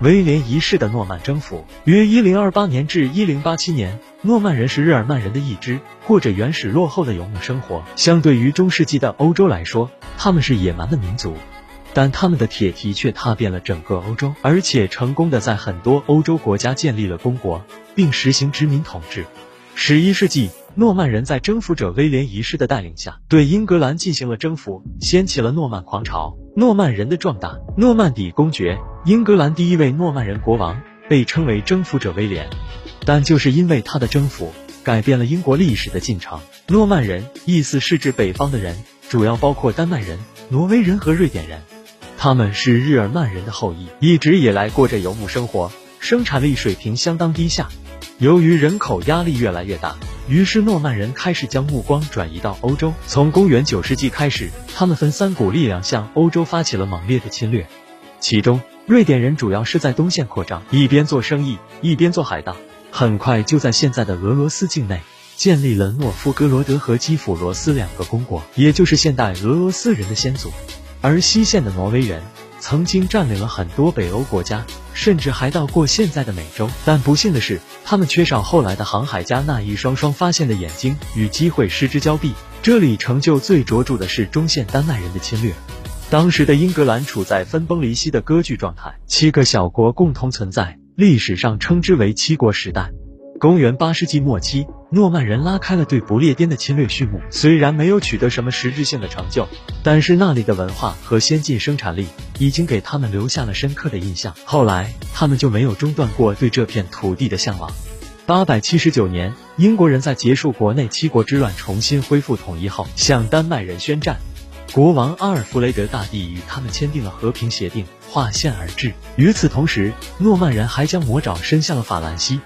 威廉一世的诺曼征服，约一零二八年至一零八七年，诺曼人是日耳曼人的一支，过着原始落后的游牧生活。相对于中世纪的欧洲来说，他们是野蛮的民族，但他们的铁蹄却踏遍了整个欧洲，而且成功的在很多欧洲国家建立了公国，并实行殖民统治。十一世纪，诺曼人在征服者威廉一世的带领下，对英格兰进行了征服，掀起了诺曼狂潮。诺曼人的壮大，诺曼底公爵。英格兰第一位诺曼人国王被称为征服者威廉，但就是因为他的征服，改变了英国历史的进程。诺曼人意思是指北方的人，主要包括丹麦人、挪威人和瑞典人，他们是日耳曼人的后裔，一直以来过着游牧生活，生产力水平相当低下。由于人口压力越来越大，于是诺曼人开始将目光转移到欧洲。从公元九世纪开始，他们分三股力量向欧洲发起了猛烈的侵略，其中。瑞典人主要是在东线扩张，一边做生意，一边做海盗。很快就在现在的俄罗斯境内建立了诺夫哥罗德和基辅罗斯两个公国，也就是现代俄罗斯人的先祖。而西线的挪威人曾经占领了很多北欧国家，甚至还到过现在的美洲。但不幸的是，他们缺少后来的航海家那一双双发现的眼睛与机会失之交臂。这里成就最卓著的是中线丹麦人的侵略。当时的英格兰处在分崩离析的割据状态，七个小国共同存在，历史上称之为七国时代。公元八世纪末期，诺曼人拉开了对不列颠的侵略序幕，虽然没有取得什么实质性的成就，但是那里的文化和先进生产力已经给他们留下了深刻的印象。后来，他们就没有中断过对这片土地的向往。八百七十九年，英国人在结束国内七国之乱、重新恢复统一后，向丹麦人宣战。国王阿尔弗雷德大帝与他们签订了和平协定，划线而治。与此同时，诺曼人还将魔爪伸向了法兰西，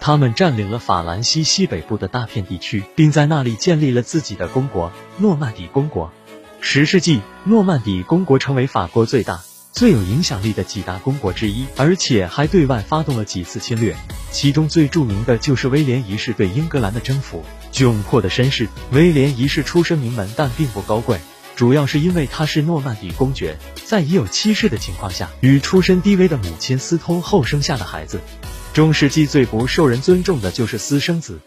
他们占领了法兰西西北部的大片地区，并在那里建立了自己的公国——诺曼底公国。十世纪，诺曼底公国成为法国最大、最有影响力的几大公国之一，而且还对外发动了几次侵略。其中最著名的就是威廉一世对英格兰的征服。窘迫的身世，威廉一世出身名门，但并不高贵。主要是因为他是诺曼底公爵，在已有妻室的情况下，与出身低微的母亲私通后生下的孩子。中世纪最不受人尊重的就是私生子，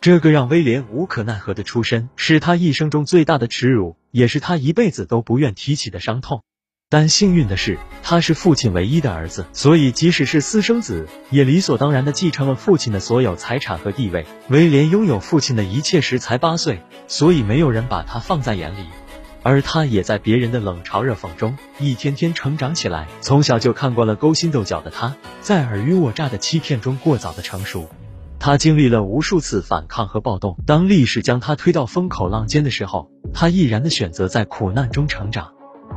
这个让威廉无可奈何的出身，是他一生中最大的耻辱，也是他一辈子都不愿提起的伤痛。但幸运的是，他是父亲唯一的儿子，所以即使是私生子，也理所当然的继承了父亲的所有财产和地位。威廉拥有父亲的一切时才八岁，所以没有人把他放在眼里。而他也在别人的冷嘲热讽中一天天成长起来。从小就看惯了勾心斗角的他，在尔虞我诈的欺骗中过早的成熟。他经历了无数次反抗和暴动。当历史将他推到风口浪尖的时候，他毅然的选择在苦难中成长。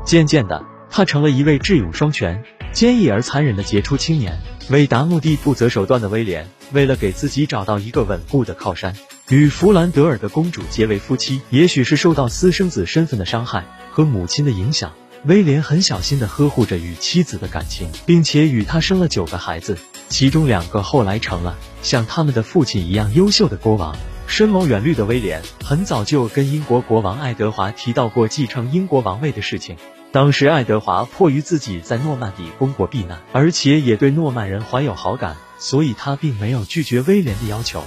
渐渐的，他成了一位智勇双全、坚毅而残忍的杰出青年。为达目的不择手段的威廉，为了给自己找到一个稳固的靠山。与弗兰德尔的公主结为夫妻，也许是受到私生子身份的伤害和母亲的影响，威廉很小心的呵护着与妻子的感情，并且与她生了九个孩子，其中两个后来成了像他们的父亲一样优秀的国王。深谋远虑的威廉很早就跟英国国王爱德华提到过继承英国王位的事情。当时爱德华迫于自己在诺曼底公国避难，而且也对诺曼人怀有好感，所以他并没有拒绝威廉的要求。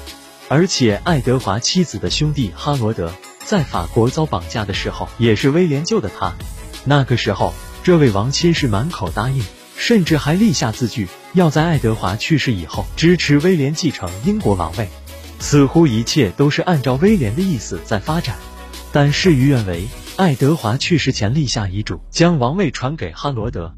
而且，爱德华妻子的兄弟哈罗德在法国遭绑架的时候，也是威廉救的他。那个时候，这位王亲是满口答应，甚至还立下字据，要在爱德华去世以后支持威廉继承英国王位。似乎一切都是按照威廉的意思在发展。但事与愿违，爱德华去世前立下遗嘱，将王位传给哈罗德。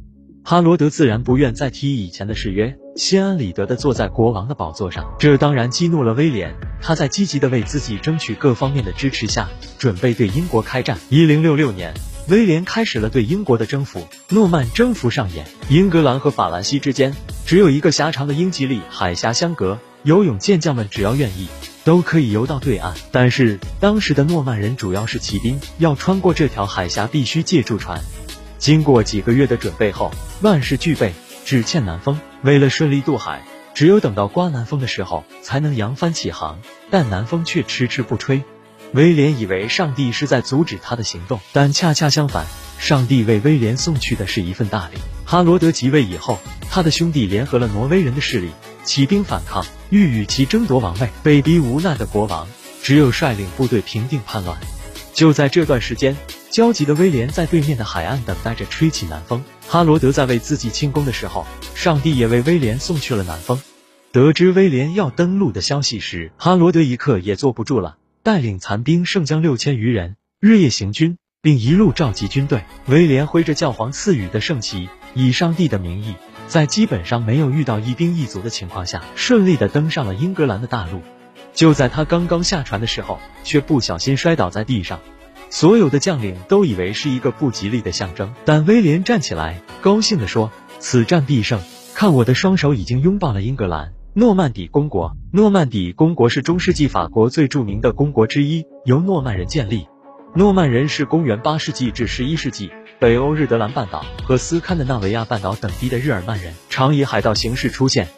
哈罗德自然不愿再提以前的誓约。心安理得地坐在国王的宝座上，这当然激怒了威廉。他在积极的为自己争取各方面的支持下，准备对英国开战。一零六六年，威廉开始了对英国的征服。诺曼征服上演，英格兰和法兰西之间只有一个狭长的英吉利海峡相隔，游泳健将们只要愿意，都可以游到对岸。但是当时的诺曼人主要是骑兵，要穿过这条海峡必须借助船。经过几个月的准备后，万事俱备。只欠南风。为了顺利渡海，只有等到刮南风的时候，才能扬帆起航。但南风却迟迟不吹。威廉以为上帝是在阻止他的行动，但恰恰相反，上帝为威廉送去的是一份大礼。哈罗德即位以后，他的兄弟联合了挪威人的势力，起兵反抗，欲与其争夺王位。被逼无奈的国王，只有率领部队平定叛乱。就在这段时间，焦急的威廉在对面的海岸等待着吹起南风。哈罗德在为自己庆功的时候，上帝也为威廉送去了南风。得知威廉要登陆的消息时，哈罗德一刻也坐不住了，带领残兵胜将六千余人，日夜行军，并一路召集军队。威廉挥着教皇赐予的圣旗，以上帝的名义，在基本上没有遇到一兵一卒的情况下，顺利的登上了英格兰的大陆。就在他刚刚下船的时候，却不小心摔倒在地上。所有的将领都以为是一个不吉利的象征，但威廉站起来，高兴地说：“此战必胜！看我的双手已经拥抱了英格兰，诺曼底公国。诺曼底公国是中世纪法国最著名的公国之一，由诺曼人建立。诺曼人是公元八世纪至十一世纪北欧日德兰半岛和斯堪的纳维亚半岛等地的日耳曼人，常以海盗形式出现。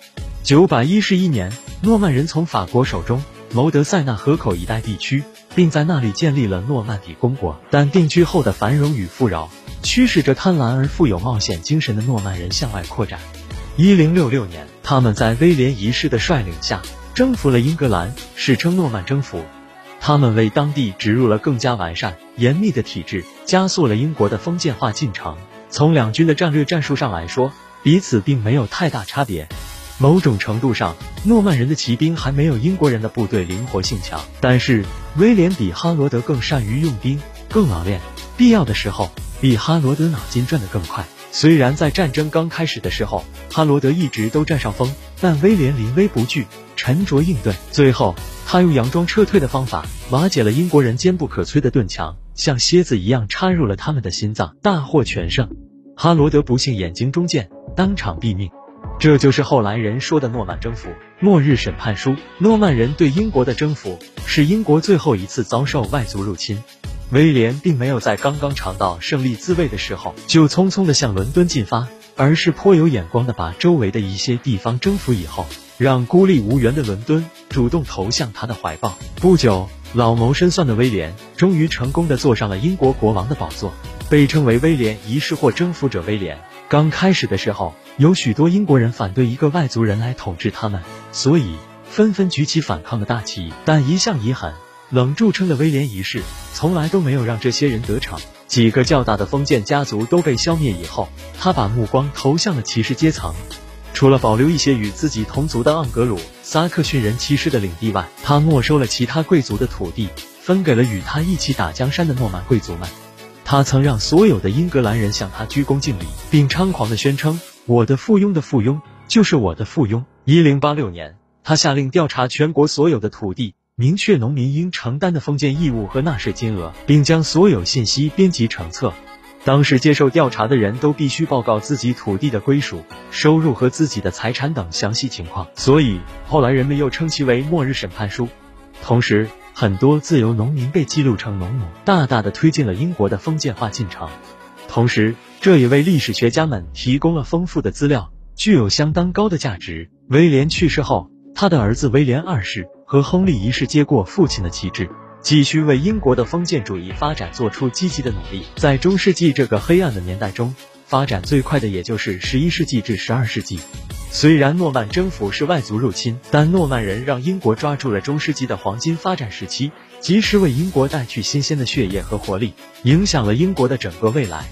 九百一十一年，诺曼人从法国手中谋得塞纳河口一带地区。”并在那里建立了诺曼底公国，但定居后的繁荣与富饶，驱使着贪婪而富有冒险精神的诺曼人向外扩展。一零六六年，他们在威廉一世的率领下征服了英格兰，史称诺曼征服。他们为当地植入了更加完善、严密的体制，加速了英国的封建化进程。从两军的战略战术上来说，彼此并没有太大差别。某种程度上，诺曼人的骑兵还没有英国人的部队灵活性强，但是威廉比哈罗德更善于用兵，更老练，必要的时候比哈罗德脑筋转得更快。虽然在战争刚开始的时候，哈罗德一直都占上风，但威廉临危不惧，沉着应对。最后，他用佯装撤退的方法瓦解了英国人坚不可摧的盾墙，像蝎子一样插入了他们的心脏，大获全胜。哈罗德不幸眼睛中箭，当场毙命。这就是后来人说的诺曼征服、末日审判书。诺曼人对英国的征服，是英国最后一次遭受外族入侵。威廉并没有在刚刚尝到胜利滋味的时候，就匆匆的向伦敦进发，而是颇有眼光的把周围的一些地方征服以后，让孤立无援的伦敦主动投向他的怀抱。不久，老谋深算的威廉终于成功的坐上了英国国王的宝座，被称为威廉一世或征服者威廉。刚开始的时候，有许多英国人反对一个外族人来统治他们，所以纷纷举起反抗的大旗。但一向以狠冷著称的威廉一世，从来都没有让这些人得逞。几个较大的封建家族都被消灭以后，他把目光投向了骑士阶层。除了保留一些与自己同族的盎格鲁撒克逊人骑士的领地外，他没收了其他贵族的土地，分给了与他一起打江山的诺曼贵族们。他曾让所有的英格兰人向他鞠躬敬礼，并猖狂地宣称：“我的附庸的附庸就是我的附庸。”一零八六年，他下令调查全国所有的土地，明确农民应承担的封建义务和纳税金额，并将所有信息编辑成册。当时接受调查的人都必须报告自己土地的归属、收入和自己的财产等详细情况，所以后来人们又称其为“末日审判书”。同时，很多自由农民被记录成农奴，大大的推进了英国的封建化进程。同时，这也为历史学家们提供了丰富的资料，具有相当高的价值。威廉去世后，他的儿子威廉二世和亨利一世接过父亲的旗帜，继续为英国的封建主义发展做出积极的努力。在中世纪这个黑暗的年代中，发展最快的也就是十一世纪至十二世纪。虽然诺曼征服是外族入侵，但诺曼人让英国抓住了中世纪的黄金发展时期，及时为英国带去新鲜的血液和活力，影响了英国的整个未来。